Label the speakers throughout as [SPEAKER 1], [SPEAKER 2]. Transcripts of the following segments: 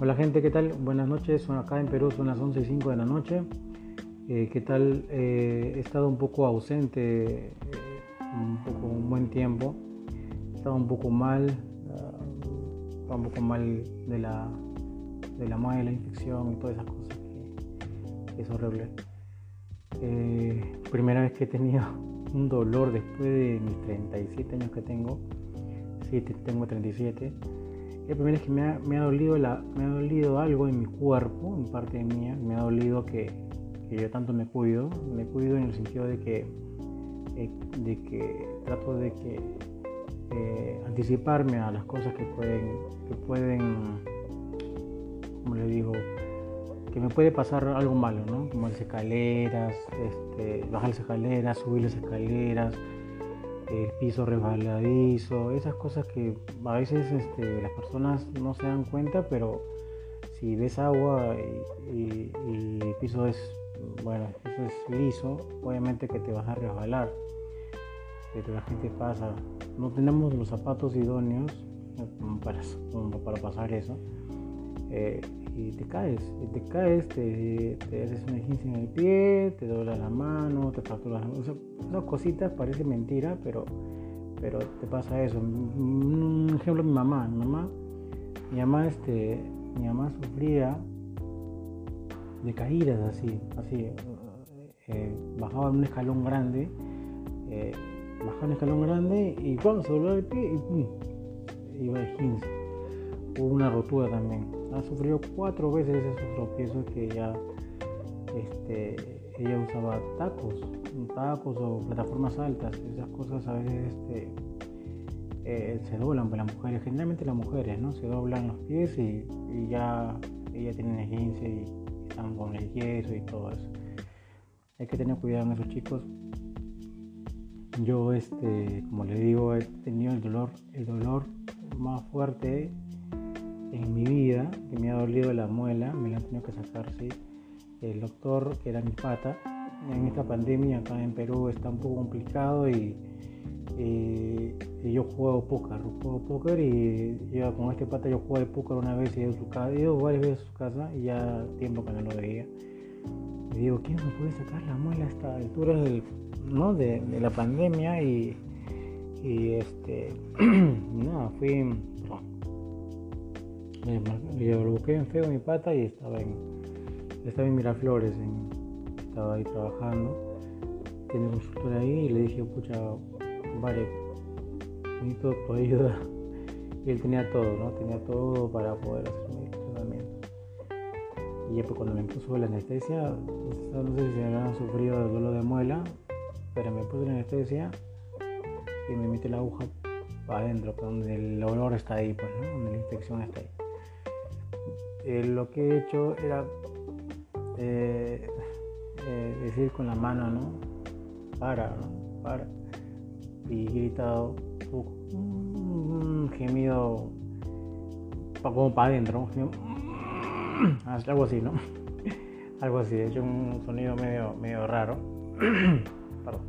[SPEAKER 1] Hola gente, ¿qué tal? Buenas noches, acá en Perú, son las 11 y 5 de la noche. Eh, ¿Qué tal? Eh, he estado un poco ausente, eh, un poco un buen tiempo. He estado un poco mal, uh, un poco mal de la, de la la infección y todas esas cosas que, es horrible. primera vez que he tenido un dolor después de mis 37 años que tengo. Sí, tengo 37 la primera es que me ha, me ha, dolido la, me ha dolido algo en mi cuerpo, en parte mía, me ha dolido que, que yo tanto me cuido, me cuido en el sentido de que, eh, de que trato de que eh, anticiparme a las cosas que pueden, que pueden, como le digo, que me puede pasar algo malo, ¿no? Como las escaleras, este, bajar las escaleras, subir las escaleras, el piso resbaladizo, esas cosas que a veces este, las personas no se dan cuenta, pero si ves agua y, el piso es, bueno, el es liso, obviamente que te vas a resbalar. Pero la gente pasa, no tenemos los zapatos idóneos para, para pasar eso. Eh, y te caes, te caes, te, te haces una en el pie, te dobla la mano, te fracturas. O sea, esas cositas parece mentira, pero, pero te pasa eso. Un ejemplo, mi mamá, mi mamá, mi mamá, este, mi mamá sufría de caídas así, así, eh, bajaba un escalón grande, eh, bajaba un escalón grande y cuando se doblaba el pie y pum, iba de 15. Hubo una rotura también ha sufrido cuatro veces esos tropiezos que ya este, ella usaba tacos, tacos o plataformas altas, esas cosas a veces este, eh, se doblan para las mujeres, generalmente las mujeres, ¿no? Se doblan los pies y, ya ella tiene esguince y están con el yeso y todo eso. Hay que tener cuidado en esos chicos. Yo, este, como le digo, he tenido el dolor, el dolor más fuerte en mi vida, que me ha dolido la muela, me la han tenido que sacar, sí. El doctor, que era mi pata, en esta pandemia acá en Perú está un poco complicado y, yo juego póker, juego póker y yo con este pata yo juego de póker una vez y he ido, varias veces a su casa y ya tiempo que no lo veía. Y digo, ¿quién me puede sacar la muela a esta altura del, ¿no? de, la pandemia? Y, y este, no, fui lo busqué en feo mi pata y estaba en, estaba en Miraflores, estaba ahí trabajando. Tiene un consultor ahí y le dije, pucha, vale, necesito tu ayuda. Y él tenía todo, ¿no? Tenía todo para poder hacer mi tratamiento. Y después cuando me puso la anestesia, no sé si se habían sufrido el dolor de muela, pero me puso la anestesia y me mete la aguja para adentro, donde el olor está ahí, pues, ¿no? Donde la infección está ahí. Eh, lo que he hecho era eh, eh, decir con la mano, ¿no? Para, ¿no? Para. Y gritado un gemido como para adentro, algo así, ¿no? algo así, he hecho un sonido medio, medio raro. Perdón.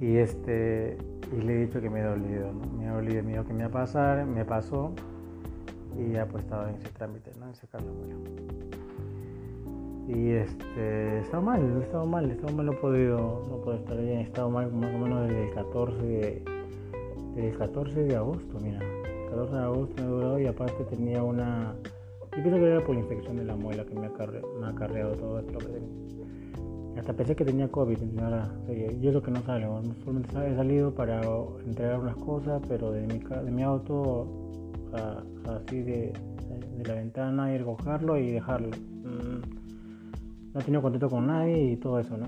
[SPEAKER 1] Y este y le he dicho que me he dolido, ¿no? Me ha dolido, miedo que me va a pasar, me pasó y ya pues estaba en ese trámite, ¿no? En sacar la muela. Y este, estaba mal, he estado mal, he estado mal, no he podido, no puedo estar bien, he estado mal más o menos desde el 14 de, desde el 14 de agosto, mira. El 14 de agosto me he durado y aparte tenía una, yo pienso que era por la infección de la muela que me ha, me ha acarreado todo esto. Hasta pensé que tenía COVID, ahora, yo lo que no salgo, solamente he salido para entregar unas cosas, pero de mi, de mi auto así de, la ventana, ir a cogerlo y dejarlo. Mm, no he tenido contacto con nadie y todo eso, ¿no?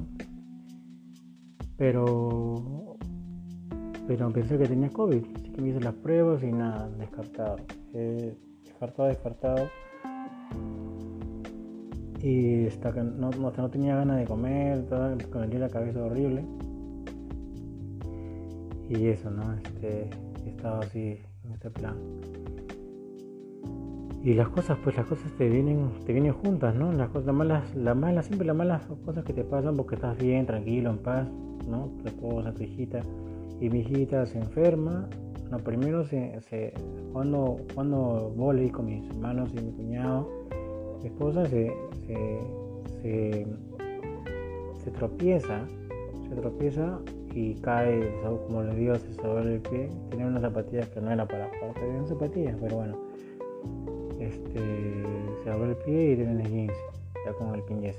[SPEAKER 1] Pero, pero pensé que tenía COVID, así que me hice las pruebas y nada, descartado. descartado, descartado. Y hasta que no, no, tenía ganas de comer, con la cabeza horrible. Y eso, ¿no? Este, estaba así este. Y las cosas, pues las cosas te vienen, te vienen juntas, ¿no? Las cosas malas, las malas, siempre las malas cosas que te pasan porque estás bien, tranquilo, en paz, ¿no? Tu esposa, tu hijita. Y mi hijita se enferma, no, primero se, se cuando, cuando volví con mis hermanos y mi cuñado, mi esposa se, se, se, tropieza, se tropieza y cae, como le digo, se sobre el pie. Tenía unas zapatillas que no era para jugar, pero zapatillas, pero bueno. Este, se abrió el pie y tiene el 15, ya con el pie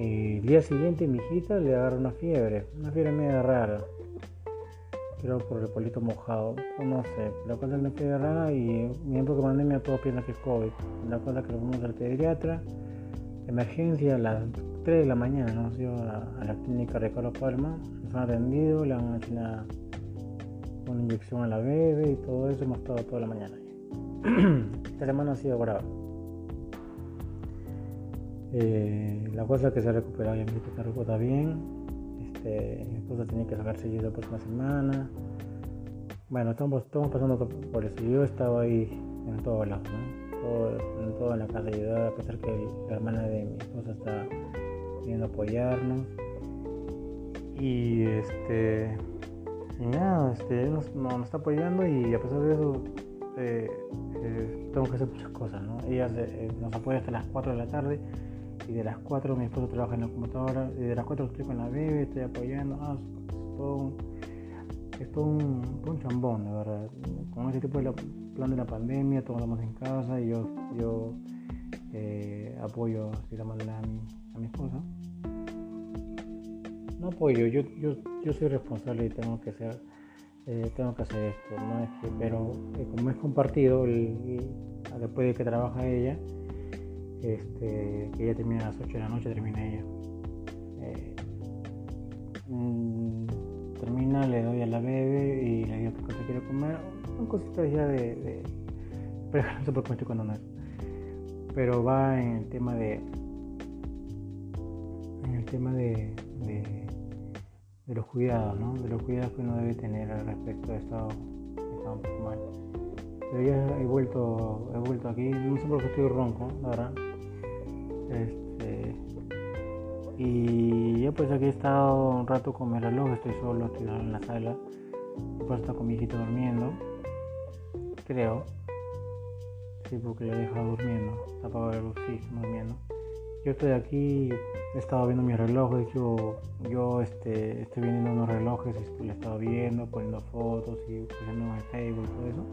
[SPEAKER 1] el día siguiente mi hijita le agarra una fiebre, una fiebre media rara. Creo por el polito mojado, no sé. La cosa es una fiebre rara y mi época de pandemia todos piensan que es COVID. La cosa que lo fuimos al pediatra, emergencia a las 3 de la mañana, nos dio a, la clínica Ricardo Palma, nos han atendido, le han hecho una, inyección a la bebé y todo eso, hemos estado toda la mañana. Esta semana ha sido grave. Eh, la cosa que se ha recuperado ya mi se recupera bien. Este, mi esposa tenía que sacar seguido la próxima semana. Bueno, estamos, estamos pasando por eso. Yo estaba ahí en todos lados, ¿no? en toda la casa ayudar, a pesar que la hermana de mi esposa está viendo apoyarnos. Y este. Y nada, este, nos, nos, está apoyando y a pesar de eso, eh, eh, tengo que hacer muchas cosas, ¿no? Ella nos apoya hasta las 4 de la tarde y de las 4 mi esposo trabaja en la computadora, y de las 4 estoy con la bebé, estoy apoyando, ah, es todo un, es todo un, chambón, de verdad. Con ese tipo de plan de la pandemia, todos estamos en casa y yo, yo eh, apoyo de la manera mi esposa. No apoyo, yo, yo, yo soy responsable y tengo que ser, eh, tengo que hacer esto, ¿no? es que, pero eh, como es compartido, después de que trabaja ella, este, que ella termina a las 8 de la noche, termina ella. Eh, mm, termina, le doy a la bebé y le digo que cosa quiere comer. Son cositas ya de, de, Pero no sé por qué me estoy. Pero va en el tema de. El tema de, de, los cuidados, ¿no? De los cuidados que uno debe tener al respecto de estado, estado un poco mal. Pero ya he vuelto, he vuelto aquí, no sé por qué estoy ronco, la verdad. Este, y yo pues aquí he estado un rato con mi reloj, estoy solo, estoy solo en la sala. Está con mi hijito durmiendo, creo. Sí, porque lo he dejado durmiendo. Apagado la luz, sí, durmiendo. Yo estoy aquí, he estado viendo mi reloj, de hecho yo este, estoy viendo unos relojes y lo he estado viendo, poniendo fotos y poniendo en Facebook y todo eso.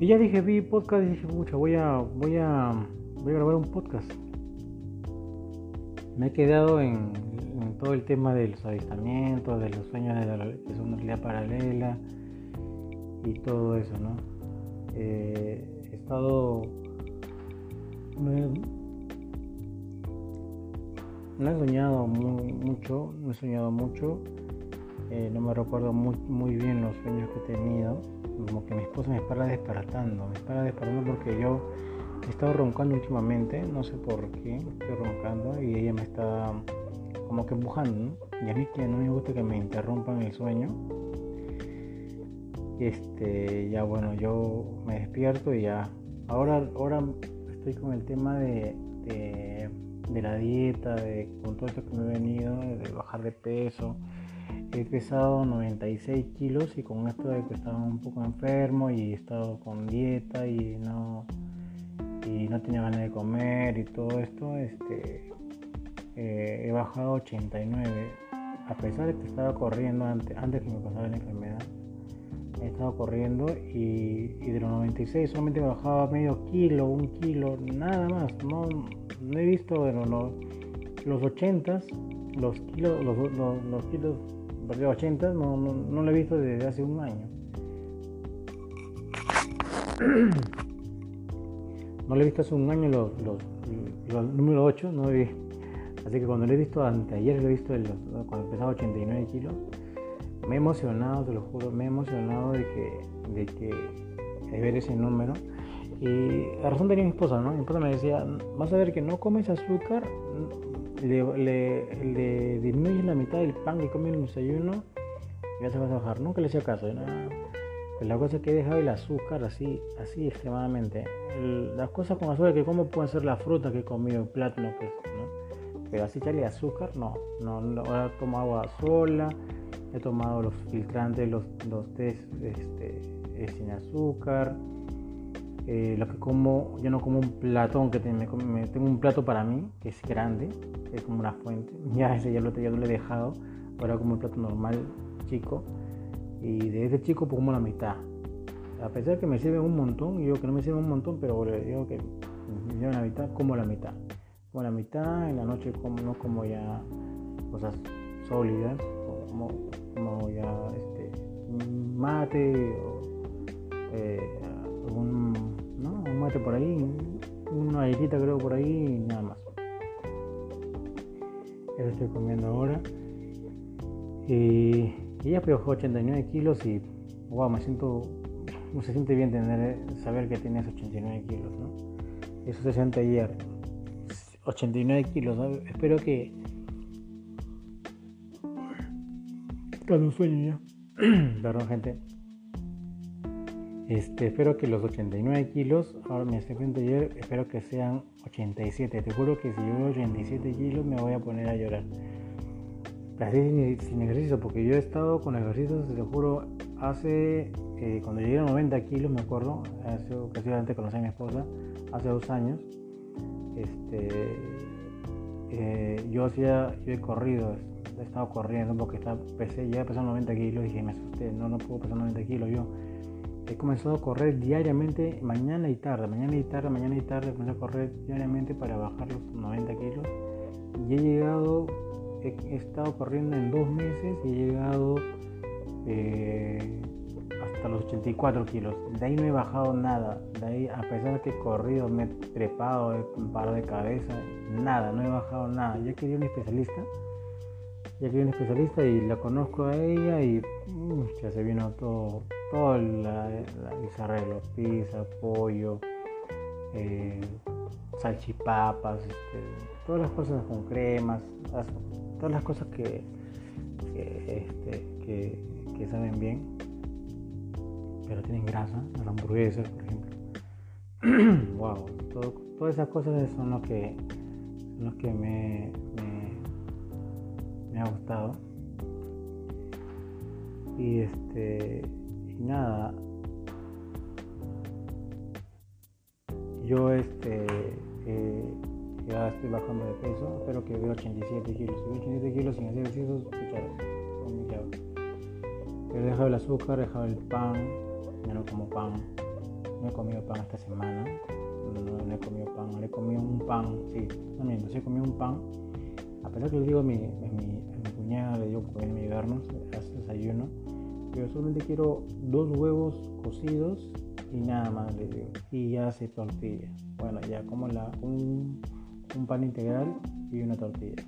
[SPEAKER 1] Y ya dije, vi podcast dije, mucha, voy a, voy a voy a grabar un podcast. Me he quedado en, todo el tema de los avistamientos, de los sueños de la, realidad paralela y todo eso, ¿no? Eh, he estado... no he soñado mucho, no he soñado mucho, eh, no me recuerdo muy, muy bien los sueños que he tenido, como que mi esposa me para despertando, me para despertando porque yo he estado roncando últimamente, no sé por qué, estoy roncando y ella me está como que empujando, Y a mí que no me gusta que me interrumpan el sueño. Este, ya bueno, yo me despierto y ya. Ahora, ahora estoy con el tema de, la dieta, de con todo esto que me he venido, de bajar de peso. He pesado 96 kilos y con esto de que estaba un poco enfermo y he estado con dieta y no y no tenía ganas de comer y todo esto, este, eh, he bajado 89. A pesar de que estaba corriendo antes, antes que me pasara la enfermedad, he estado corriendo y, de los 96 solamente bajaba medio kilo, un kilo, nada más. No, he visto bueno, los, los 80, los kilos, los, los, los kilos, 80, no, no, no lo he visto desde hace un año. no lo he visto hace un año los, los, número 8, no vi. Así que cuando lo he visto anteayer, lo he visto cuando pesaba 89 kilos, me he emocionado, te lo juro, me he emocionado de que, de que de ver ese número. Y la razón tenía mi esposa, ¿no? Mi esposa me decía, vas a ver que no comes azúcar, le, le, le disminuyes la mitad del pan que come en el desayuno y ya se vas a bajar. Nunca le hacía caso, ¿no? la cosa es que he dejado el azúcar así, así extremadamente. las cosas con azúcar que como pueden ser la fruta que he comido, el plátano, que ¿no? Pero así echarle azúcar, no, no, Ahora tomo agua sola, he tomado los filtrantes, los, los test este, sin azúcar. Eh, lo que como, yo no como un platón que tengo, tengo un plato para mí, que es grande, es como una fuente. Ya ese ya lo, ya lo he dejado, ahora como un plato normal, chico. Y de ese chico pues como la mitad. A pesar que me sirve un montón, yo que no me sirve un montón, pero digo que yo la mitad, como la mitad. Como la mitad, en la noche como, no como ya cosas sólidas, como ya este, mate o eh, un, mate por ahí, una airita creo por ahí y nada más. Eso estoy comiendo ahora. Y, ya pues 89 kilos y wow, me siento, no se siente bien tener, saber que tienes 89 kilos, ¿no? Eso se siente ayer. 89 kilos, espero que... Cuando sueño ya. Perdón gente. Este, espero que los 89 kilos, ahora me estoy viendo ayer, espero que sean 87. Te juro que si yo veo 87 kilos me voy a poner a llorar. Así sin, ejercicio, porque yo he estado con ejercicios, te juro, hace, eh, cuando llegué a 90 kilos, me acuerdo, hace, casi conocí a mi esposa, hace dos años, este, eh, yo hacía, yo he corrido, he estado corriendo porque está, pesé, ya pesado 90 kilos y me asusté, no, no puedo pesar 90 kilos yo he comenzado a correr diariamente, mañana y tarde, mañana y tarde, mañana y tarde, comencé a correr diariamente para bajar los 90 kilos. Y he llegado, he, estado corriendo en dos meses y he llegado eh, hasta los 84 kilos. De ahí no he bajado nada. De ahí, a pesar de que he corrido, me he trepado, he parado de cabeza, nada, no he bajado nada. Ya quería un especialista ya que un especialista y la conozco a ella y mm, ya se vino todo, todo la, la pizza, pollo, eh, salchipapas, este, todas las cosas con cremas, todas las cosas que, que, este, saben bien, pero tienen grasa, las hamburguesas, por ejemplo. wow, todas esas cosas son lo que, son lo que me me ha gustado. Y este, y nada, yo este, eh, ya estoy bajando de peso, espero que vea 87 kilos. Si veo 87 kilos sin hacer ejercicios, He dejado el azúcar, he dejado el pan, ya no como pan, no he comido pan esta semana, no, he comido pan, no he comido un pan, sí, no miento, sí he comido un pan a pesar que le digo a mi, mi, cuñada, le digo que pueden ayudarnos, hace desayuno, pero solamente quiero dos huevos cocidos y nada más le digo, y ya hace tortilla. Bueno, ya como la, un, un pan integral y una tortilla.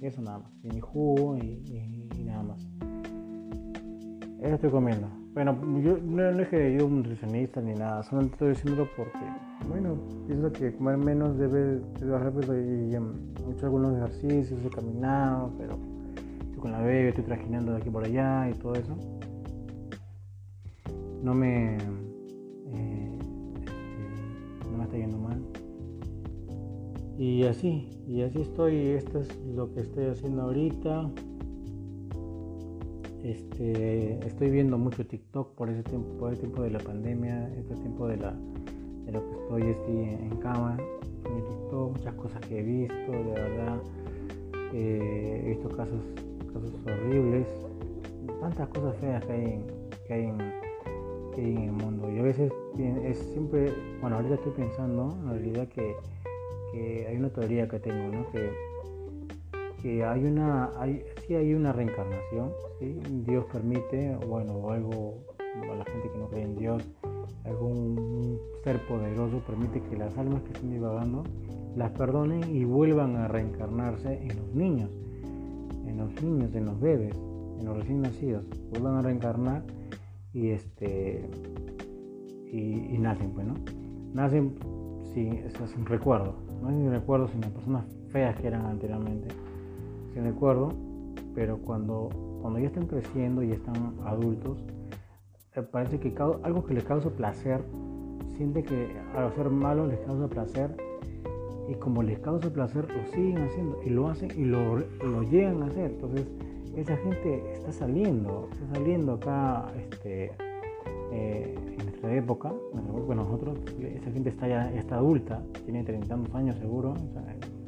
[SPEAKER 1] eso nada más, y mi jugo y, nada más. Eso estoy comiendo. Bueno, yo no, es que yo un nutricionista ni nada, solamente estoy diciéndolo porque, bueno, pienso que comer menos debe, debe bajar peso y, he hecho algunos ejercicios, he caminado, pero estoy con la bebé, estoy trajinando de aquí por allá y todo eso. No me, eh, este, no me está yendo mal. Y así, y así estoy, esto es lo que estoy haciendo ahorita. Este, estoy viendo mucho TikTok por ese tiempo, por el tiempo de la pandemia, este tiempo de, la, de lo que estoy, estoy en cama, en TikTok, muchas cosas que he visto, de verdad, eh, he visto casos, casos horribles, tantas cosas feas que hay en, que hay en, el mundo. Y a veces es siempre, bueno, ahorita estoy pensando en realidad que, que hay una teoría que tengo, ¿no? Que, que hay una, hay, sí hay una reencarnación, ¿sí? Dios permite, bueno, algo, a la gente que no cree en Dios, algún ser poderoso permite que las almas que estén divagando las perdonen y vuelvan a reencarnarse en los niños, en los niños, en los bebés, en los recién nacidos, vuelvan a reencarnar y este y, nacen, pues, ¿no? Nacen sin, sin recuerdo, no sin recuerdo, sino personas feas que eran anteriormente, sin recuerdo, pero cuando, cuando ya están creciendo y están adultos, eh, parece que algo que les causa placer, siente que al hacer malo les causa placer y como les causa placer lo siguen haciendo y lo hacen y lo, lo llegan a hacer. Entonces esa gente está saliendo, está saliendo acá este, eh, en nuestra época, bueno, nosotros, esa gente está ya está adulta, tiene treinta años seguro,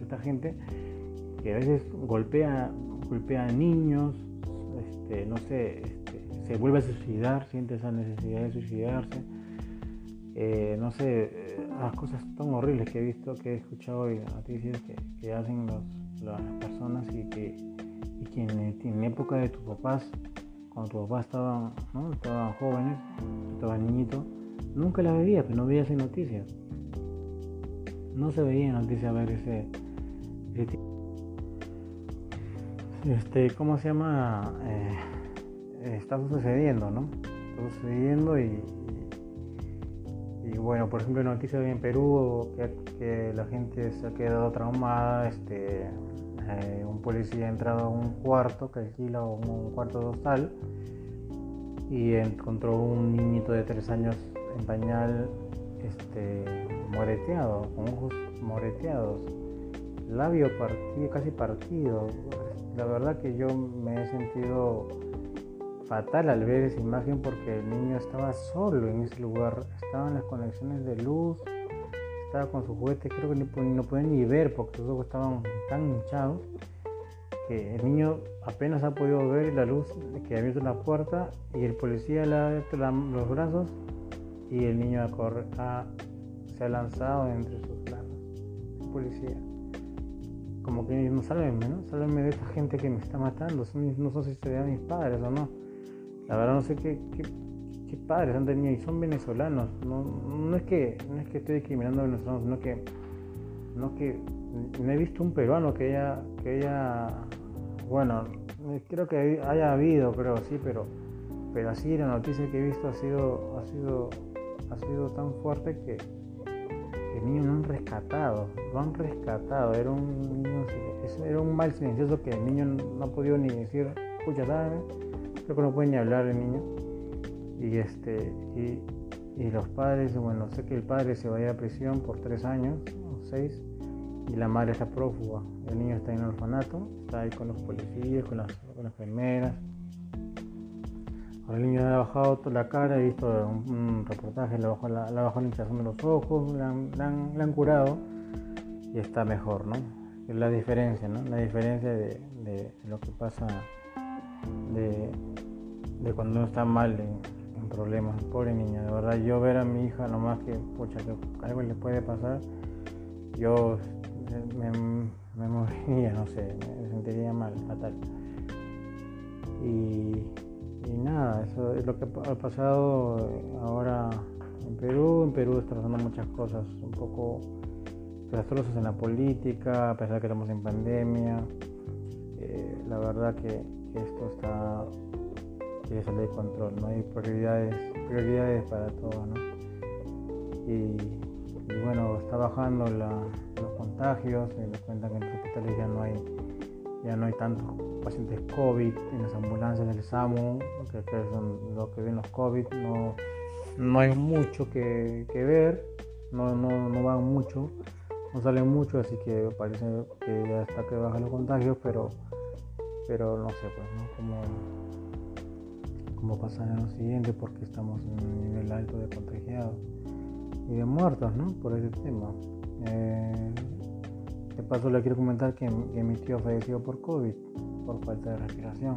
[SPEAKER 1] esta gente que a veces golpea, golpea a niños, este, no sé, este, se vuelve a suicidar, siente esa necesidad de suicidarse. Eh, no sé, eh, las cosas tan horribles que he visto, que he escuchado y noticias que, hacen las personas y que, que en, época de tus papás, cuando tus papás estaban, ¿no? estaban jóvenes, estaban niñitos, nunca las veías, pero no veías en noticias. No se veía en noticias ver ese, ese este, ¿cómo se llama? Eh, está sucediendo, ¿no? Está sucediendo y, y, bueno, por ejemplo, noticias en Perú que, la gente se ha quedado traumada, este, eh, un policía ha entrado a un cuarto que alquila un cuarto de hostal y encontró un niñito de tres años en pañal este, moreteado, con ojos moreteados, labio partido, casi partido, la verdad que yo me he sentido fatal al ver esa imagen porque el niño estaba solo en ese lugar, estaban las conexiones de luz, estaba con sus juguetes, creo que no podía ni ver porque sus ojos estaban tan hinchados que el niño apenas ha podido ver la luz que ha abierto la puerta y el policía le ha abierto los brazos y el niño se ha lanzado entre sus brazos. El policía como que no sálvenme, ¿no? Sálvenme de esta gente que me está matando. no sé si serían mis padres o no. La verdad no sé qué, qué, padres han tenido y son venezolanos. No, no, es que, no es que estoy discriminando a venezolanos, sino que, no que no he visto un peruano que haya, que haya, bueno, creo que haya habido, creo, sí, pero, pero así la noticia que he visto ha sido, ha sido, ha sido tan fuerte que el niño lo han rescatado, lo han rescatado, era un niño, era un mal silencioso que el niño no ha podido ni decir, escucha, ¿sabes? Creo que no puede ni hablar el niño. Y este, y, los padres, bueno, sé que el padre se va a ir a prisión por tres años o seis, y la madre está prófuga. El niño está en el orfanato, está ahí con los policías, con las, con las enfermeras el niño le ha bajado la cara, he visto un, reportaje, le bajó la, la, hinchazón de los ojos, le han, curado y está mejor, ¿no? Es la diferencia, ¿no? La diferencia de, lo que pasa de, cuando uno está mal en, problemas. Pobre niña, de verdad, yo ver a mi hija nomás que, pucha, que algo le puede pasar, yo me, me moriría, no sé, me sentiría mal, fatal. Y y nada, eso es lo que ha pasado ahora en Perú. En Perú está pasando muchas cosas un poco desastrosas en la política, a pesar de que estamos en pandemia. Eh, la verdad que, esto está quiere salir de control, no hay prioridades, prioridades para todo, ¿no? Y, bueno, está bajando los contagios, se nos cuenta que en los hospitales ya no hay ya no hay tantos pacientes COVID en las ambulancias del SAMU, que, son lo que ven los COVID, no, no hay mucho que, ver, no, no, no, van mucho, no salen mucho, así que parece que ya está que bajan los contagios, pero, pero no sé, pues, ¿no? Cómo, cómo pasar en lo siguiente, porque estamos en un nivel alto de contagiados y de muertos, ¿no? Por ese tema. Eh, de paso le quiero comentar que, mi tío falleció por COVID, por falta de respiración.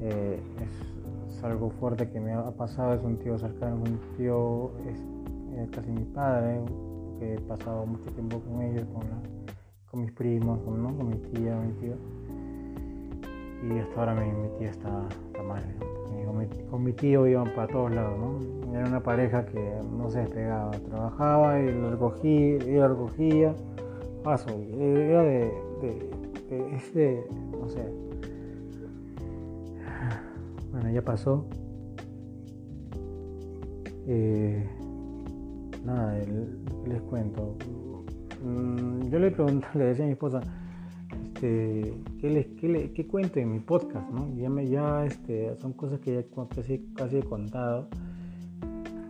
[SPEAKER 1] Eh, es, algo fuerte que me ha pasado, es un tío cercano, un tío, es, casi mi padre, que he pasado mucho tiempo con ellos, con, mis primos, con, mi tía, mi tío. Y hasta ahora mi, tía está, mal. Con mi, tío iban para todos lados, Era una pareja que no se despegaba, trabajaba y lo recogía, y lo recogía era de, ese, no sé. Bueno, ya pasó. Eh, nada, les cuento. Mm, yo le pregunté, le decía a mi esposa, este, ¿qué, les, qué, qué cuento en mi podcast? ¿no? Ya, me, ya este, son cosas que ya casi, casi he contado.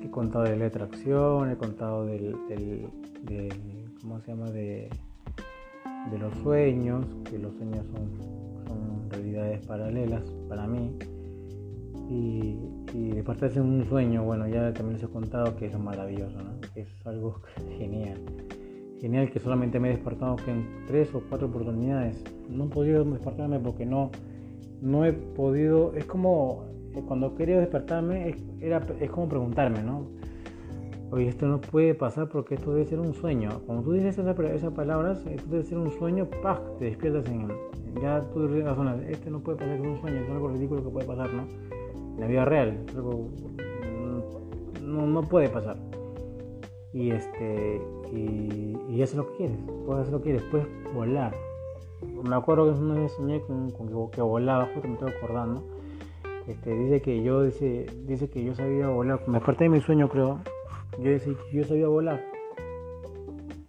[SPEAKER 1] He contado de la atracción, he contado del ¿cómo se llama? De, de los sueños, que los sueños son, son realidad realidades paralelas para mí. Y, y despertarse en un sueño, bueno, ya también les he contado que es maravilloso, ¿no? Es algo genial. Genial que solamente me he despertado que en tres o cuatro oportunidades. No he podido despertarme porque no, no he podido. Es como eh, cuando quería despertarme, es, era, es como preguntarme, ¿no? Oye, esto no puede pasar porque esto debe ser un sueño. Cuando tú dices esas, palabras, esto debe ser un sueño, ¡pah! Te despiertas en. Ya tú razonas, este no puede pasar, es un sueño, es algo ridículo que puede pasar, ¿no? En la vida real, algo. No, no puede pasar. Y este. Y, y eso es lo que quieres, puedes hacer lo que quieres, puedes volar. Me acuerdo que una vez soñé con, con que, volaba, justo me estoy acordando. Este, dice que yo dice, dice que yo sabía volar. Me desperté de mi sueño, creo yo decía yo sabía volar.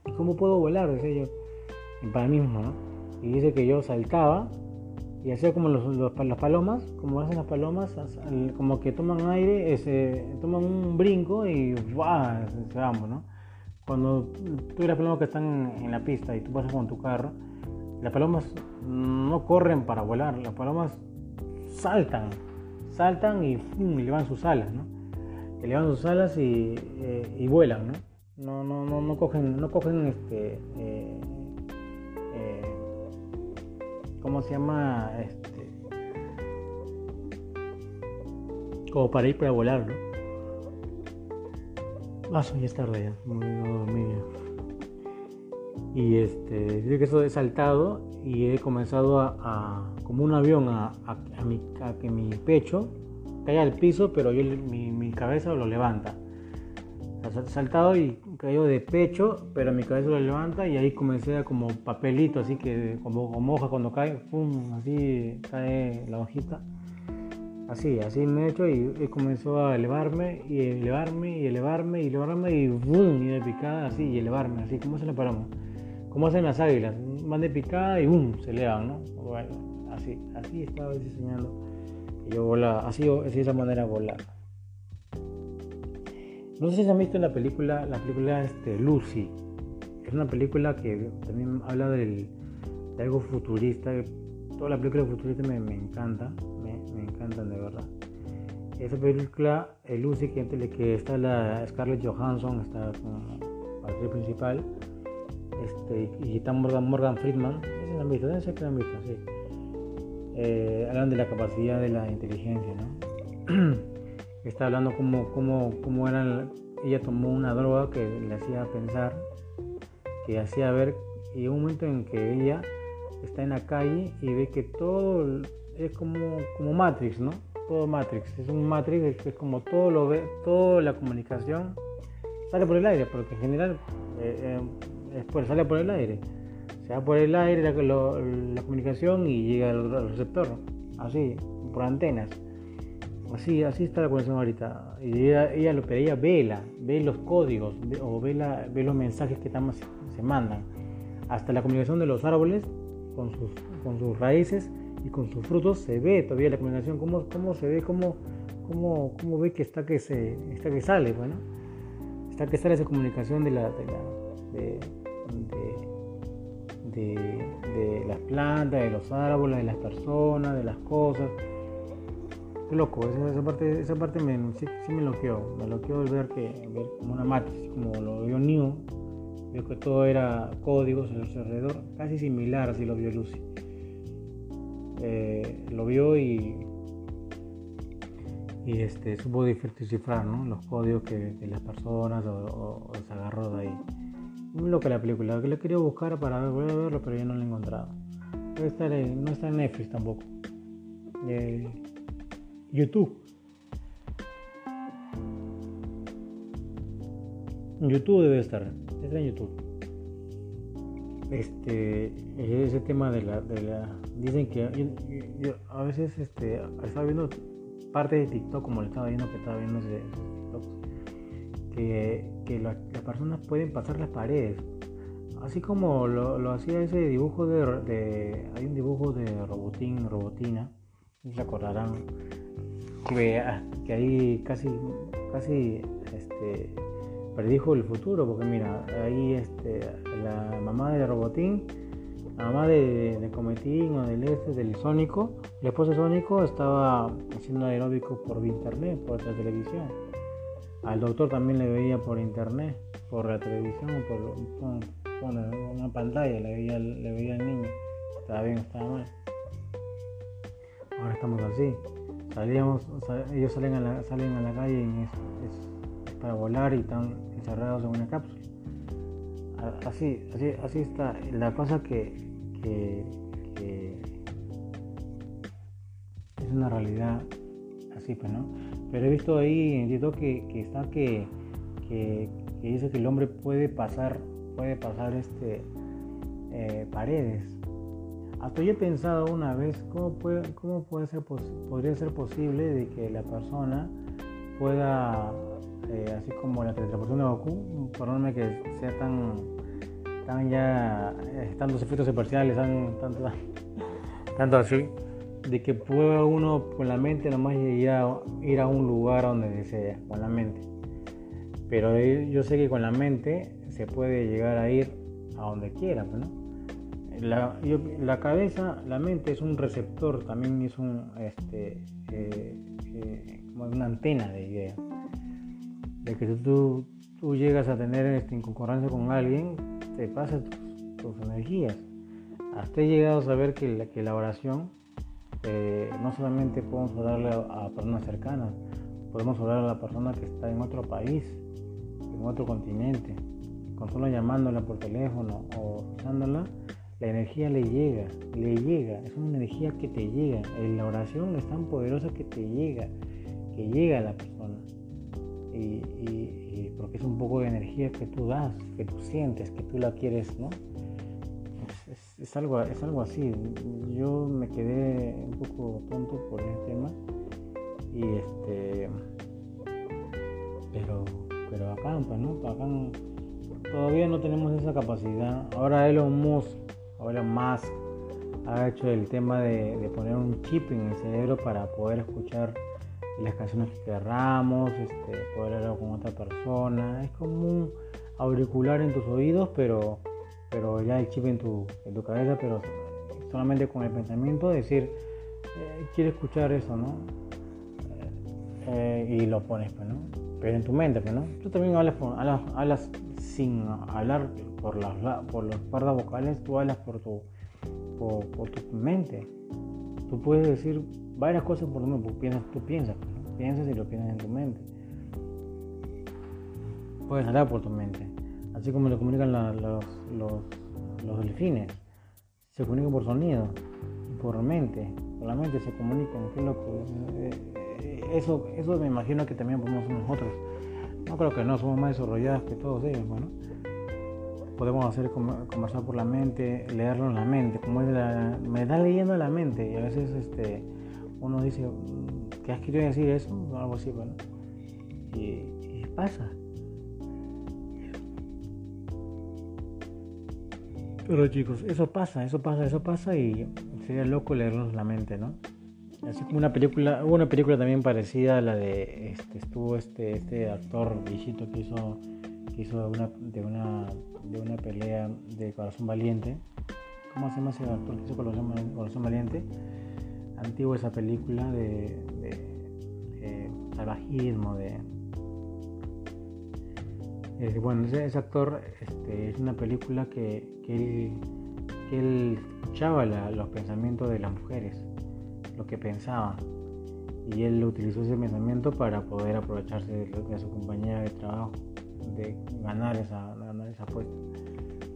[SPEAKER 1] ¿Y cómo puedo volar? Decía yo. Para mí mismo, ¿no? Y dice que yo saltaba y hacía como las palomas, como hacen las palomas, como que toman aire, toman un brinco y ¡buah! se vamos, ¿no? Cuando tú las palomas que están en la pista y tú pasas con tu carro, las palomas no corren para volar, las palomas saltan, saltan y, ¡fum! y levan sus alas, ¿no? Elevan sus alas y, eh, y vuelan, ¿no? No, no, no, no cogen, no cogen este, eh, eh, ¿cómo se llama? Este, como para ir para volar, ¿no? Ah, ya es tarde ya, muy Y este, digo que eso he saltado y he comenzado a, como un avión a, a, a que mi pecho cae al piso, pero yo mi, cabeza lo levanta. saltado y cayó de pecho, pero mi cabeza lo levanta y ahí comencé a como papelito, así que como, como cuando cae, pum, así cae la hojita. Así, así me he hecho y, comenzó a elevarme y elevarme y elevarme y elevarme y boom, y de picada así y elevarme, así como se le paramos. Como hacen las águilas, van de picada y boom, se elevan, ¿no? Bueno, así, así estaba diseñando yo volaba, así, de esa manera volar. No sé si han visto la película, la película este, Lucy. Es una película que también habla del, de algo futurista. Toda la película futurista me, me encanta, me, me, encantan de verdad. Esa película, eh, Lucy, que, que está la Scarlett Johansson, está como actriz principal, este, y está Morgan, Morgan Friedman. ¿Se la visto? Que la sí eh, hablan de la capacidad de la inteligencia, ¿no? Está hablando como, como era, ella tomó una droga que le hacía pensar, que hacía ver, y un momento en que ella está en la calle y ve que todo es como, como Matrix, ¿no? Todo Matrix, es un Matrix, es como todo lo ve, toda la comunicación sale por el aire, porque en general eh, eh, sale por el aire se va por el aire la, comunicación y llega al, receptor, así, por antenas. Así, así está la conexión ahorita. Ella, lo pedía, vela, ve los códigos o ve, ve, los mensajes que se mandan. Hasta la comunicación de los árboles con sus, con sus raíces y con sus frutos se ve todavía la comunicación, cómo, cómo se ve, cómo, cómo, cómo ve que está que, se, está que sale, bueno. Está que sale esa comunicación de la, de, la, de de, las plantas, de los árboles, de las personas, de las cosas. Qué loco, esa, parte, esa parte me, sí, me bloqueó. Me bloqueó el ver, que, como una matriz, como lo vio New. Vio que todo era códigos alrededor, casi similar, así lo vio Lucy. Eh, lo vio y, y este, supo descifrar ¿no? los códigos que, las personas o, o se agarró de ahí. Loca la película, que la quería buscar para volver a verlo, pero ya no la he encontrado. no está en Netflix tampoco. YouTube. YouTube debe estar. Está en YouTube. Este, ese tema de la, de la dicen que a veces este, estaba viendo parte de TikTok como le estaba viendo que estaba viendo ese, que, las personas pueden pasar las paredes. Así como lo, hacía ese dibujo de, Hay un dibujo de Robotín, Robotina, se acordarán, que, ah, que ahí casi, casi este, predijo el futuro, porque mira, ahí este, la mamá de Robotín la mamá de, de Cometín o del este, del Sónico, el esposo de Sónico estaba haciendo aeróbico por internet, por la televisión. Al doctor también le veía por internet, por la televisión, por, una pantalla, le veía, le veía al niño. Estaba bien, estaba mal. Ahora estamos así. Salíamos, ellos salen a la, calle y para volar y están encerrados en una cápsula. Así, así, así está. La cosa que, que, es una realidad así, pues, ¿no? Pero he visto ahí en que, que está que, que, dice que el hombre puede pasar, puede pasar este, eh, paredes. Hasta yo he pensado una vez cómo, puede, cómo puede ser, podría ser posible de que la persona pueda, eh, así como la teletransportación de Goku, perdóname que sea tan están ya eh, tantos efectos especiales, tanto, tanto así, de que pueda uno con la mente nomás ir a, ir a un lugar donde desea, con la mente. Pero yo sé que con la mente se puede llegar a ir a donde quiera, pues, ¿no? La, la, cabeza, la mente es un receptor, también es un, este, eh, eh, como una antena de ideas. De que tú, tú llegas a tener este, concordancia con alguien, te pasa tus, energías. Hasta he llegado a saber que la, que la oración eh, no solamente podemos orarle a, personas cercanas, podemos orar a la persona que está en otro país, en otro continente. Con solo llamándola por teléfono o usándola, la energía le llega, le llega, es una energía que te llega. La oración es tan poderosa que te llega, que llega a la persona. y, porque es un poco de energía que tú das, que tú sientes, que tú la quieres, ¿no? Es, algo, es algo así. Yo me quedé un poco tonto por ese tema y este, pero, pero acá, pues, ¿no? Acá todavía no tenemos esa capacidad. Ahora Elon Musk, ahora más ha hecho el tema de, de poner un chip en el cerebro para poder escuchar las canciones que querramos, este, poder hablar con otra persona. Es como un auricular en tus oídos, pero, pero ya chip en tu, en tu cabeza, pero solamente con el pensamiento decir, eh, quiero escuchar eso, ¿no? Eh, y lo pones, pues, ¿no? Pero en tu mente, pues, ¿no? Tú también hablas, hablas, sin hablar por las por cuerdas vocales, tú hablas por tu, por, tu mente. Tú puedes decir varias cosas por lo tú piensas, tú piensas, piensas y lo piensas en tu mente. Puedes hablar por tu mente, así como lo comunican los, los, delfines, se comunican por sonido, por mente, por la mente se comunican, qué loco. Eh, eso, eso me imagino que también podemos nosotros. No creo que no, somos más desarrollados que todos ellos, bueno. Podemos hacer conversar por la mente, leerlo en la mente, como me da leyendo la mente y a veces este uno dice, mm, ¿qué has querido decir eso? O algo así, bueno. Y, pasa. Pero chicos, eso pasa, eso pasa, eso pasa y sería loco leernos la mente, ¿no? Así como una película, hubo una película también parecida a la de, este, estuvo este, este actor viejito que hizo, que hizo una, de, una, de una pelea de Corazón Valiente. ¿Cómo se llama ese actor que hizo Corazón Valiente? antiguo esa película de, salvajismo, de... bueno, ese, actor este, es una película que, él, escuchaba los pensamientos de las mujeres, lo que pensaban, y él utilizó ese pensamiento para poder aprovecharse de, su compañía de trabajo, de ganar esa, ganar esa apuesta.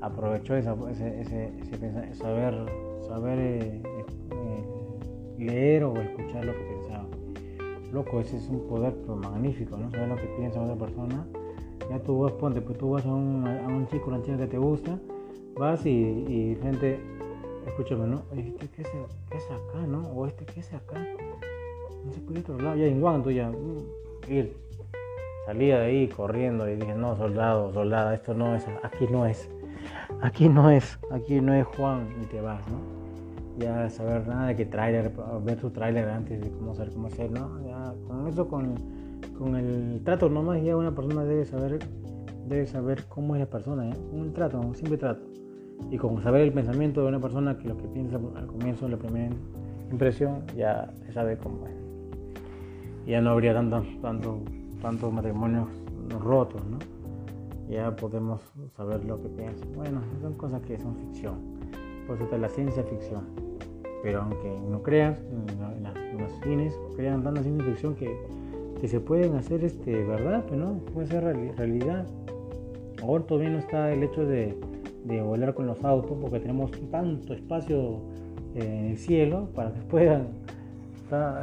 [SPEAKER 1] Aprovechó ese, ese, saber, saber eh, leer o escuchar lo que pensaba. Loco, ese es un poder magnífico, ¿no? Saber lo que piensa otra persona. Ya tú vas, ponte, pues tú vas a un, a un chico, una chica que te gusta, vas y, y gente, escúchame, ¿no? ¿Este qué es, qué es acá, no? O este qué es acá. No sé por otro lado, ya en cuanto ya, mm, ir. Salía de ahí corriendo y dije, no, soldado, soldada, esto no es, aquí no es, aquí no es, aquí no es Juan, y te vas, ¿no? ya saber nada de que trailer, ver su trailer antes de cómo saber cómo hacer, ¿no? Ya con eso, con, con el trato nomás, ya una persona debe saber, debe saber cómo es la persona, ¿eh? Un trato, un simple trato. Y con saber el pensamiento de una persona que lo que piensa al comienzo, la primera impresión, ya se sabe cómo es. Ya no habría tantos, tantos, tantos matrimonios rotos, ¿no? Ya podemos saber lo que piensa. Bueno, son cosas que son ficción. Por eso está la ciencia ficción. Pero aunque no creas, en, los cines crean tanta ciencia ficción que, que se pueden hacer este, verdad, pero no, puede ser realidad. Ahora todavía no está el hecho de, de volar con los autos porque tenemos tanto espacio en el cielo para que puedan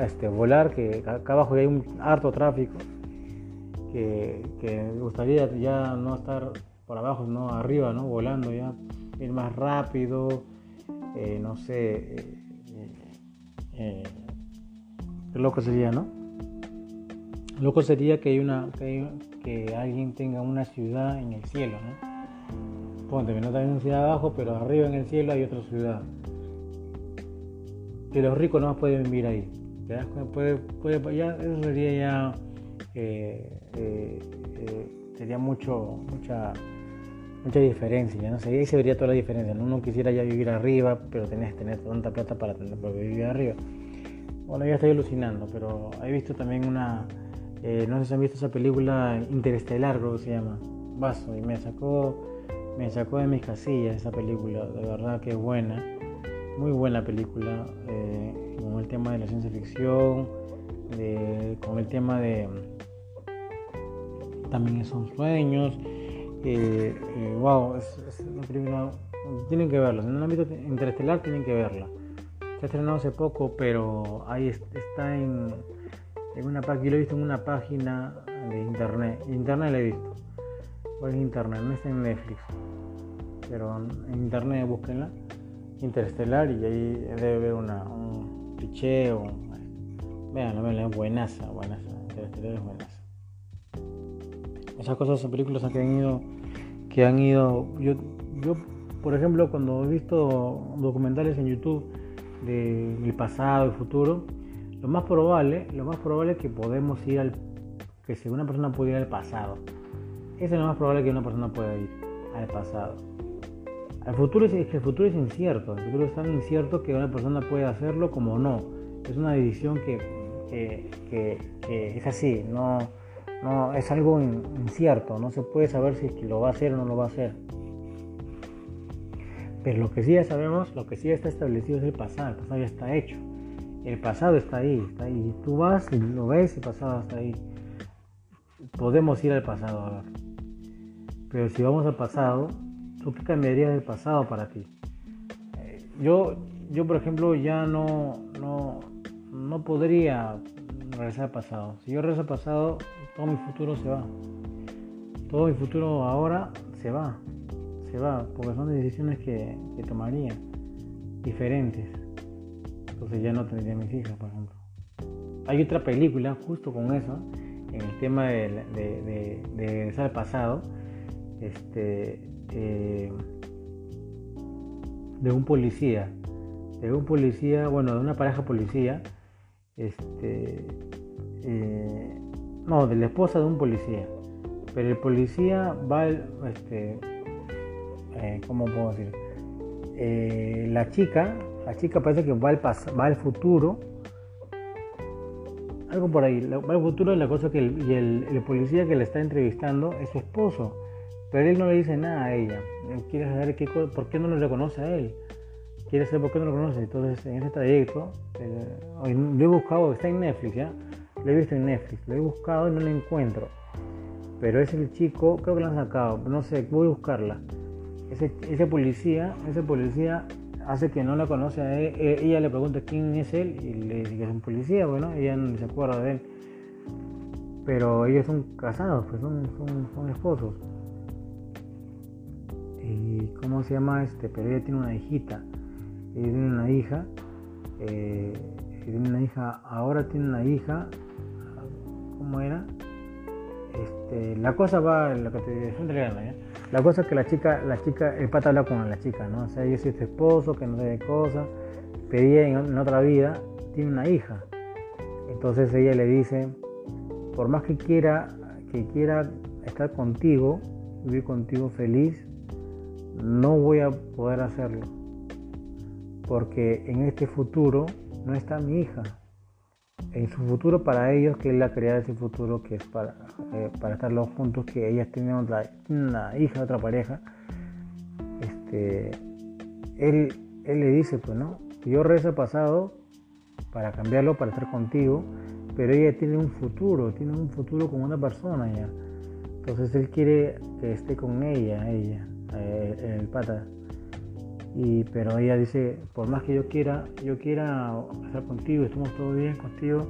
[SPEAKER 1] este, volar, que acá abajo hay un harto tráfico, que, me gustaría ya no estar por abajo, no arriba, ¿no? volando ya, ir más rápido, eh, no sé, eh, eh, qué loco sería, ¿no? Loco sería que, hay una, que, alguien tenga una ciudad en el cielo, ¿no? Ponte que no una ciudad abajo, pero arriba en el cielo hay otra ciudad. Que los ricos no pueden vivir ahí. Puede, puede, ya, eso sería ya. Eh, eh, eh, sería mucho, mucha, mucha diferencia. ¿no? sé, ahí se vería toda la diferencia. ¿no? Uno quisiera ya vivir arriba, pero tenés que tener tanta plata para, para vivir arriba. Bueno, ya estoy alucinando, pero he visto también una eh, no sé si han visto esa película Interestelar, creo que se llama. Vaso, y me sacó, me sacó de mis casillas esa película. De verdad que es buena. Muy buena película. Eh, con el tema de la ciencia ficción. con el tema de. También son sueños. Eh, wow, es, una película. Tienen que verla. En el ámbito interestelar tienen que verla. Se ha estrenado hace poco, pero ahí está en en una página, he visto en una página de internet. Internet lo he visto. ¿Cuál es internet? No está en Netflix. Pero en internet búsquenla. Interestelar y ahí debe haber una, un picheo. Vean, vean, es buenaza, buenaza. Interestelar es buenaza. Esas cosas, son películas que han ido, que han ido, yo, yo por ejemplo, cuando he visto documentales en YouTube del pasado y futuro, lo más probable, lo más probable es que podemos ir al que si una persona puede ir al pasado. Eso es lo más probable que una persona pueda ir al pasado. El futuro es, que el futuro es incierto, el futuro es tan incierto que una persona puede hacerlo como no. Es una decisión que, que, es así, no, no, es algo incierto, no se puede saber si que lo va a hacer o no lo va a hacer. Pero lo que sí ya sabemos, lo que sí ya está establecido es el pasado, el pasado ya está hecho. El pasado está ahí, está ahí. Tú vas lo ves, el pasado está ahí. Podemos ir al pasado ahora. Pero si vamos al pasado, ¿tú qué cambiarías del pasado para ti? Eh, yo, yo por ejemplo, ya no, no, no podría regresar al pasado. Si yo regreso al pasado, todo mi futuro se va. Todo mi futuro ahora se va. Se va, porque son decisiones que, que tomaría diferentes entonces ya no tendría mis hijas, por ejemplo. Hay otra película justo con eso, en el tema de, de, regresar al pasado, este, eh, de un policía, de un policía, bueno, de una pareja policía, este, eh, no, de la esposa de un policía, pero el policía va, este, eh, ¿cómo puedo decir? la chica la chica parece que va al, va al futuro. Algo por ahí. Va al futuro la cosa que el, y policía que le está entrevistando es su esposo. Pero él no le dice nada a ella. Quiere saber qué, por qué no lo reconoce a él. Quiere saber por qué no lo conoce. Entonces, en ese trayecto, eh, lo he buscado, está en Netflix, ¿ya? Lo he visto en Netflix. Lo he buscado y no lo encuentro. Pero es el chico, creo que lo han sacado. No sé, voy a buscarla. Ese policía, ese policía hace que no la conoce a él. E, ella le pregunta quién es él y le dice que es un policía, bueno, ella no se acuerda de él. Pero ellos son casados, pues son, son, esposos. ¿Y cómo se llama este? Pero ella tiene una hijita. Ella tiene una hija. Eh, tiene una hija, ahora tiene una hija. ¿Cómo era? Este, la cosa va, lo que te ¿eh? La cosa es que la chica, la chica, el pata habla con la chica, ¿no? O sea, yo soy su esposo, que no sé de cosas, pedía en, otra vida, tiene una hija. Entonces ella le dice, por más que quiera, que quiera estar contigo, vivir contigo feliz, no voy a poder hacerlo. Porque en este futuro no está mi hija. En su futuro para ellos, que es la creada de ese futuro, que es para, eh, para estar los juntos, que ellas tienen otra, una hija otra pareja, este, él, él le dice, pues no, yo rezo pasado para cambiarlo, para estar contigo, pero ella tiene un futuro, tiene un futuro con una persona ya. Entonces él quiere que esté con ella, ella, eh, el pata. Y, pero ella dice, por más que yo quiera, yo quiera estar contigo, estamos todos bien contigo,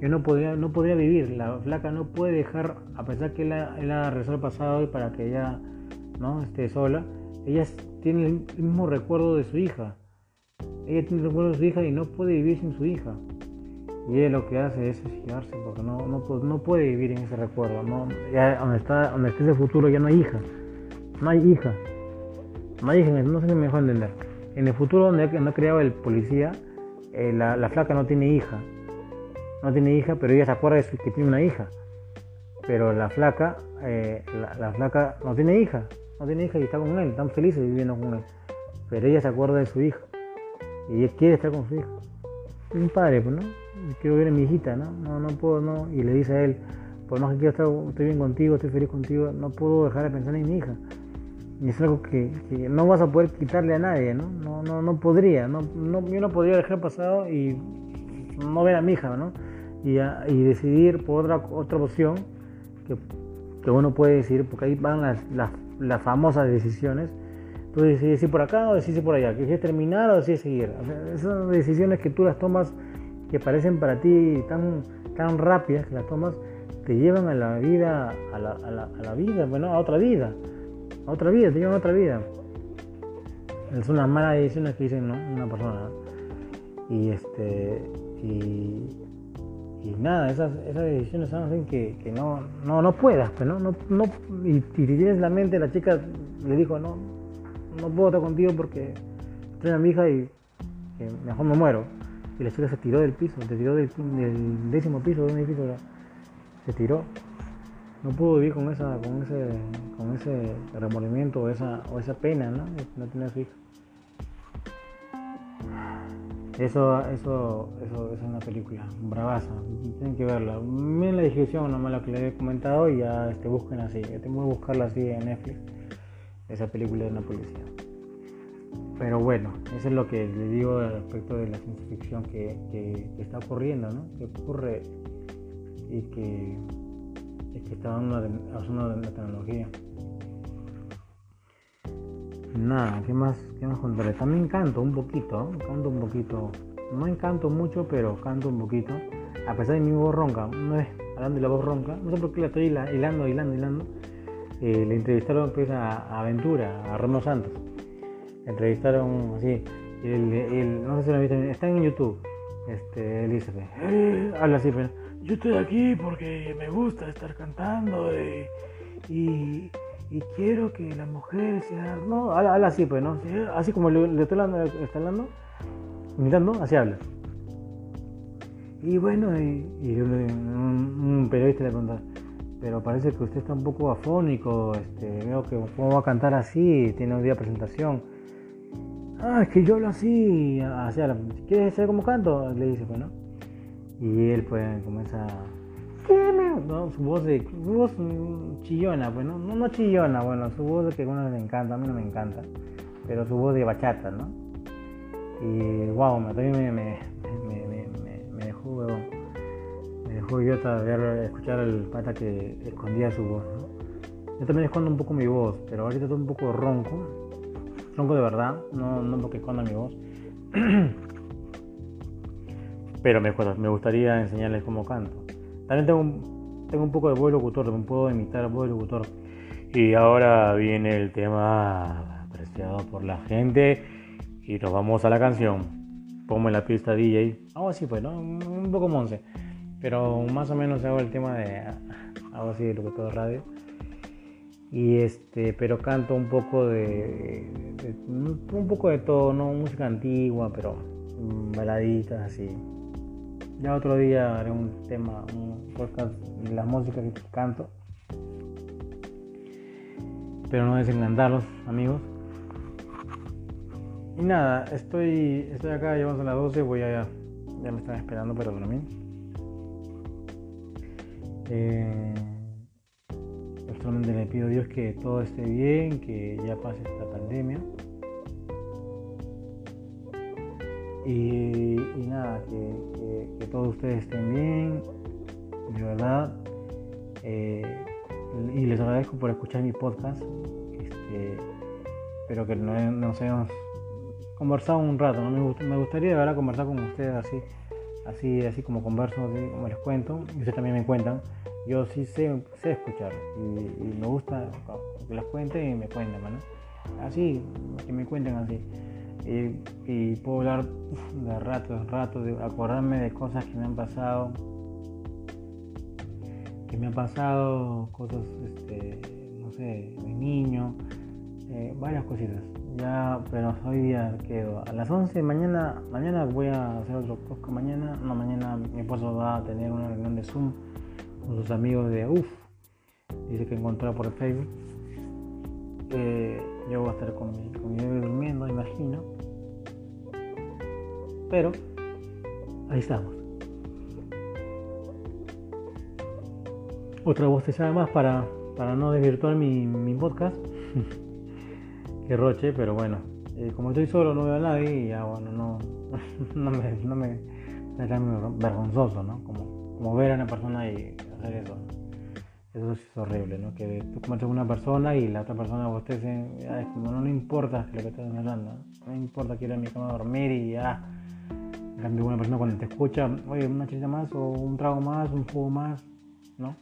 [SPEAKER 1] yo no podría, no podría vivir. La flaca no puede dejar, a pesar que él ha, él el pasado para que ella no esté sola, ella tiene el mismo recuerdo de su hija. Ella tiene el recuerdo de su hija y no puede vivir sin su hija. Y ella lo que hace es suicidarse porque no, no, puede vivir en ese recuerdo. No, ya donde está, donde está ese futuro ya no hay hija. No hay hija. No hay hija, no sé si me dejó entender. En el futuro donde no creaba el policía, eh, la, flaca no tiene hija. No tiene hija, pero ella se acuerda de que tiene una hija. Pero la flaca, eh, la, flaca no tiene hija. No tiene hija y está con él, están felices viviendo con él. Pero ella se acuerda de su hija. Y ella quiere estar con su hija. Un padre, pues, ¿no? quiero ver a mi hijita, ¿no? No, no puedo, no. Y le dice a él, por más que quiero estar, estoy bien contigo, estoy feliz contigo, no puedo dejar de pensar en mi hija. Y es algo que, no vas a poder quitarle a nadie, ¿no? No, no, no podría, no, no, yo no podría dejar pasado y no ver a mi hija, ¿no? Y, decidir por otra, otra opción que, que, uno puede decidir, porque ahí van las, las, las famosas decisiones. Tú decides ir por acá o decides por allá, quieres terminar o decides seguir. esas decisiones que tú las tomas que parecen para ti tan, tan rápidas que las tomas, te llevan a la vida, a la, a la, a la vida, bueno, a otra vida, a otra vida, te llevan a otra vida. Son las malas decisiones que dicen una persona. Y este y, y nada, esas, esas decisiones hacen que, que no, no, no puedas, pues, ¿no? No, no, y, si tienes la mente, la chica le dijo, no, no puedo estar contigo porque estoy a mi hija y mejor me muero y la chica se tiró del piso, se tiró del, décimo piso de un edificio, se tiró. No pudo vivir con esa, con ese, con ese remordimiento o esa, o esa pena, ¿no? No tener a su hija. Eso, eso, eso, es una película bravaza, tienen que verla. Miren la descripción nomás lo que les he comentado y ya este, busquen así. Tengo que buscarla así en Netflix, esa película de una policía. Pero bueno, eso es lo que le digo respecto de la ciencia ficción que, está ocurriendo, ¿no? Que ocurre y que, que está usando la tecnología. Nada, ¿qué más, qué más contarle? También canto un poquito, canto un poquito. No encanto mucho, pero canto un poquito. A pesar de mi voz ronca, no es hablando de la voz ronca, no sé por qué la estoy hilando, hilando, hilando. Eh, le entrevistaron pues, a Aventura, a Romeo Santos entrevistaron así, no sé si lo viste, está en YouTube, este, Elizabeth, eh, habla así, pero yo estoy aquí porque me gusta estar cantando y, y, quiero que la mujer sea, no, habla, así, pues, ¿no? Así como le, estoy hablando, está hablando, imitando, así habla. Y bueno, y, un, periodista le pregunta, pero parece que usted está un poco afónico, este, veo que cómo va a cantar así, tiene un día de presentación ah, es que yo hablo así, hacia ¿quieres saber cómo canto? Le dice, pues, ¿no? Y él, pues, comienza, ¿no? Su voz de, su voz chillona, pues, ¿no? No, chillona, bueno, su voz de que a uno le encanta, a mí no me encanta, pero su voz de bachata, ¿no? Y, wow, también me, me, me, me, dejó. Me dejó yo ver, escuchar al pata que escondía su voz, ¿no? Yo también escondo un poco mi voz, pero ahorita estoy un poco ronco ronco de verdad, no, no porque con mi voz. Pero me, me gustaría enseñarles cómo canto. También tengo un, poco de voz locutor, me puedo imitar voz locutor. Y ahora viene el tema apreciado por la gente y nos vamos a la canción. Pongo en la pista DJ. Algo así pues, ¿no? Un poco monce. Pero más o menos hago el tema de algo así de locutor radio y este pero canto un poco de, un poco de todo no música antigua pero baladitas así ya otro día haré un tema un podcast de la música que canto pero no desencantarlos amigos y nada, estoy, estoy acá, llevamos a las 12, voy a, ya me están esperando para dormir. Eh, solamente le pido a Dios que todo esté bien, que ya pase esta pandemia. Y, nada, que, todos ustedes estén bien, de verdad. Eh, y les agradezco por escuchar mi podcast. Este, espero que nos hayamos conversado un rato. ¿no? Me, gustaría de verdad conversar con ustedes así, así, así como converso, como les cuento. Y ustedes también me cuentan. Yo sí sé, sé escuchar y, me gusta que las cuenten y me cuenten, ¿no? Así, que me cuenten así. Y, puedo hablar de rato, de rato, de acordarme de cosas que me han pasado, que me han pasado, cosas, este, no sé, de niño, eh, varias cositas. Ya, pero hoy día quedo. A las 11 mañana, mañana voy a hacer otro podcast mañana. No, mañana mi esposo va a tener una reunión de Zoom con sus amigos de UF. Dice que encontró por Facebook. yo voy a estar con con mi bebé durmiendo, imagino. Pero ahí estamos. Otra voz te llama más para, para no desvirtuar mi, mi podcast. que roche, pero bueno, eh, como estoy solo, no veo a nadie y ya, bueno, no, no me, no me, vergonzoso, ¿no? Como, como ver a una persona y hacer eso. Eso es horrible, ¿no? Que tú cometes con una persona y la otra persona vos te es como no le importa lo que estás hablando, no, importa que ir a mi cama a dormir y ya. En cambio, una persona cuando te escucha, oye, una chiste más o un trago más, un jugo más, ¿no?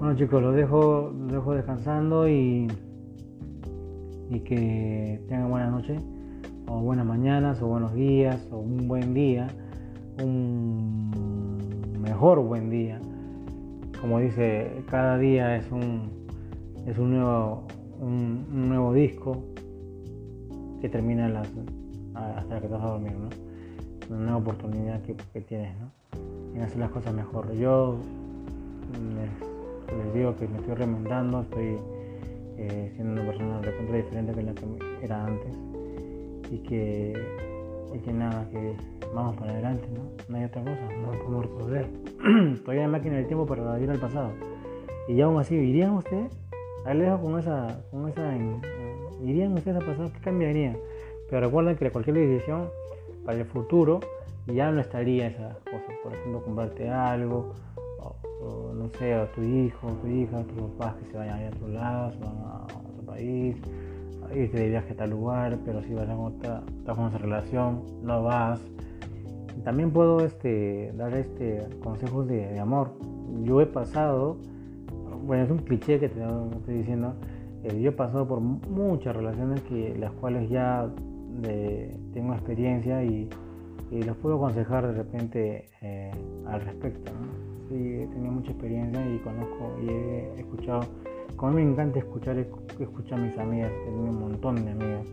[SPEAKER 1] Bueno chicos, lo dejo, lo dejo descansando y y que tengan buenas noches, o buenas mañanas, o buenos días, o un buen día, un mejor buen día. Como dice, cada día es un, es un, nuevo, un, nuevo disco que termina las, hasta que te vas a dormir, ¿no? Una nueva oportunidad que, tienes, ¿no? En hacer las cosas mejor. Yo les, digo que me estoy remendando, estoy eh, siendo una persona recontra diferente que la que era antes y que, y que nada, que vamos para adelante, ¿no? No hay otra cosa, no podemos retroceder. Todavía hay máquina del tiempo para ir al pasado. Y aún así, ¿irían ustedes? Dejo con esa, con esa ¿irían ustedes al pasado? ¿Qué cambiarían? Pero recuerden que cualquier decisión para el futuro ya no estaría esas cosas. Por ejemplo, comprarte algo, no sé, a tu hijo, tu hija, a tus papás que se vayan a otro lado, se van a otro país, a irte de viaje a tal lugar, pero si vas a otra, estás con esa relación, no vas. También puedo este, dar este, consejos de, amor. Yo he pasado, bueno, es un cliché que te estoy diciendo, eh, yo he pasado por muchas relaciones que las cuales ya tengo experiencia y, y los puedo aconsejar de repente eh, al respecto. ¿no? sí he tenido mucha experiencia y conozco y he escuchado, como a mí me encanta escuchar, escuchar a mis amigas, he tenido un montón de amigas,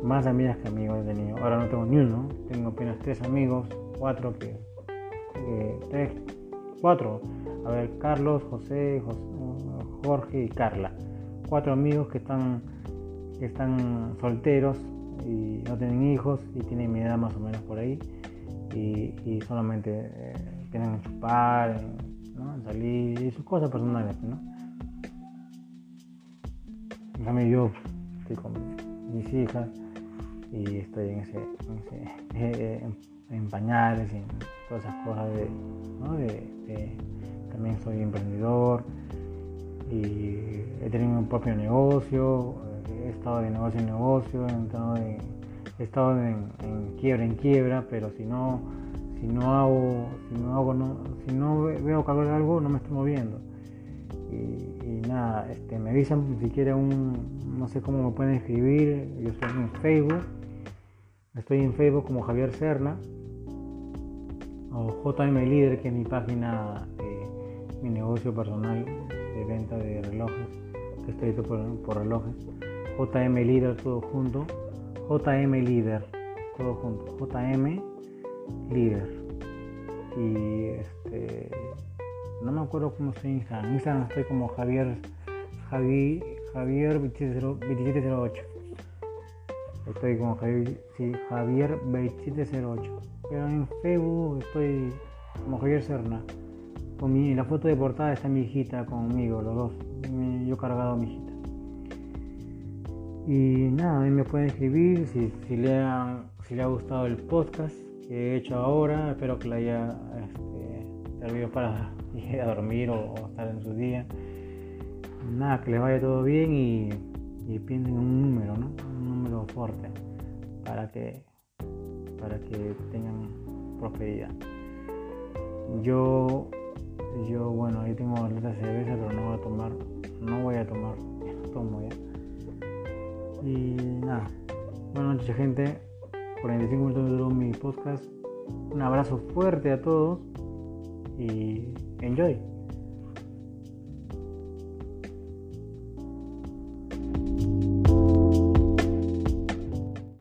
[SPEAKER 1] más amigas que amigos he tenido, ahora no tengo ni uno, tengo apenas tres amigos, cuatro que, tres, cuatro, a ver, Carlos, José, Jorge y Carla, cuatro amigos que están, están solteros y no tienen hijos y tienen mi edad más o menos por ahí. Y, solamente eh, tienen que chupar, salir y sus cosas personales, ¿no? En cambio yo estoy con mis hijas y estoy en ese, en, ese, eh, en, pañales y en todas esas cosas de, ¿no? de, también soy emprendedor y he tenido mi propio negocio, he estado de negocio en negocio, he estado en he estado en, quiebra en quiebra, pero si no, si no hago, si no hago, si no veo que algo, no me estoy moviendo. Nada, este, me avisan si quieren un, no sé cómo me pueden escribir, yo estoy en Facebook, estoy en Facebook como Javier Serna, o JM Líder, que es mi página, mi negocio personal de venta de relojes, que estoy hecho por, por relojes, JM Líder todo junto. JM Líder, todo junto, JM Líder. Y este, no me acuerdo cómo estoy en Instagram. En Instagram estoy como Javier, Javi, Javier 2708. Estoy con Javier, sí, Javier 2708. Pero en Facebook estoy como Javier Serna. Con mi, la foto de portada está mi hijita conmigo, los dos. Yo cargado a mi hijita. Y nada, a me pueden escribir si, si, le ha, si le ha gustado el podcast que he hecho ahora. Espero que le haya este, servido para ir a dormir o, estar en su día. Nada, que les vaya todo bien y, y piensen en un número, ¿no? Un número fuerte para que, para que tengan prosperidad. Yo, yo bueno, ahí tengo de cerveza, pero no voy a tomar, no voy a tomar, tomo ya. Y nada, buenas noches gente, 45 minutos duró mi podcast. Un abrazo fuerte a todos y enjoy.